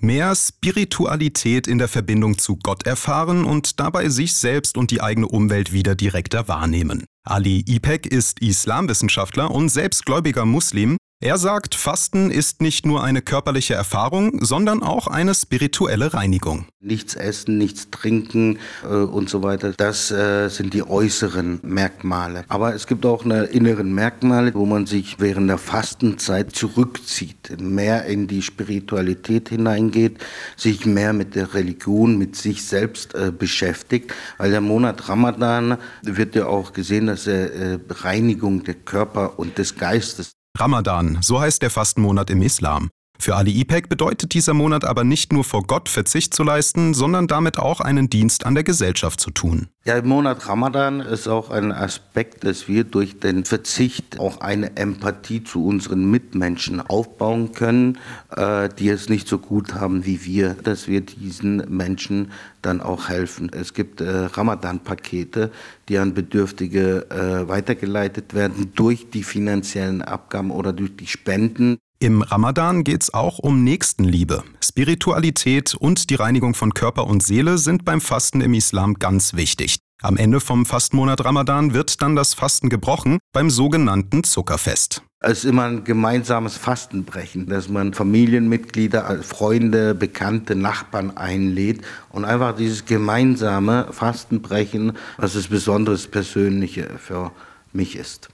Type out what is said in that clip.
Mehr Spiritualität in der Verbindung zu Gott erfahren und dabei sich selbst und die eigene Umwelt wieder direkter wahrnehmen. Ali Ipek ist Islamwissenschaftler und selbstgläubiger Muslim. Er sagt, Fasten ist nicht nur eine körperliche Erfahrung, sondern auch eine spirituelle Reinigung. Nichts essen, nichts trinken äh, und so weiter, das äh, sind die äußeren Merkmale. Aber es gibt auch eine inneren Merkmale, wo man sich während der Fastenzeit zurückzieht, mehr in die Spiritualität hineingeht, sich mehr mit der Religion, mit sich selbst äh, beschäftigt. Weil der Monat Ramadan wird ja auch gesehen als äh, Reinigung der Körper und des Geistes. Ramadan, so heißt der Fastenmonat im Islam. Für Ali Ipek bedeutet dieser Monat aber nicht nur vor Gott Verzicht zu leisten, sondern damit auch einen Dienst an der Gesellschaft zu tun. Ja, im Monat Ramadan ist auch ein Aspekt, dass wir durch den Verzicht auch eine Empathie zu unseren Mitmenschen aufbauen können, äh, die es nicht so gut haben wie wir, dass wir diesen Menschen dann auch helfen. Es gibt äh, Ramadan-Pakete, die an Bedürftige äh, weitergeleitet werden durch die finanziellen Abgaben oder durch die Spenden. Im Ramadan geht es auch um Nächstenliebe. Spiritualität und die Reinigung von Körper und Seele sind beim Fasten im Islam ganz wichtig. Am Ende vom Fastenmonat Ramadan wird dann das Fasten gebrochen beim sogenannten Zuckerfest. Es ist immer ein gemeinsames Fastenbrechen, dass man Familienmitglieder, Freunde, Bekannte, Nachbarn einlädt und einfach dieses gemeinsame Fastenbrechen, was das Besonderes Persönliche für mich ist.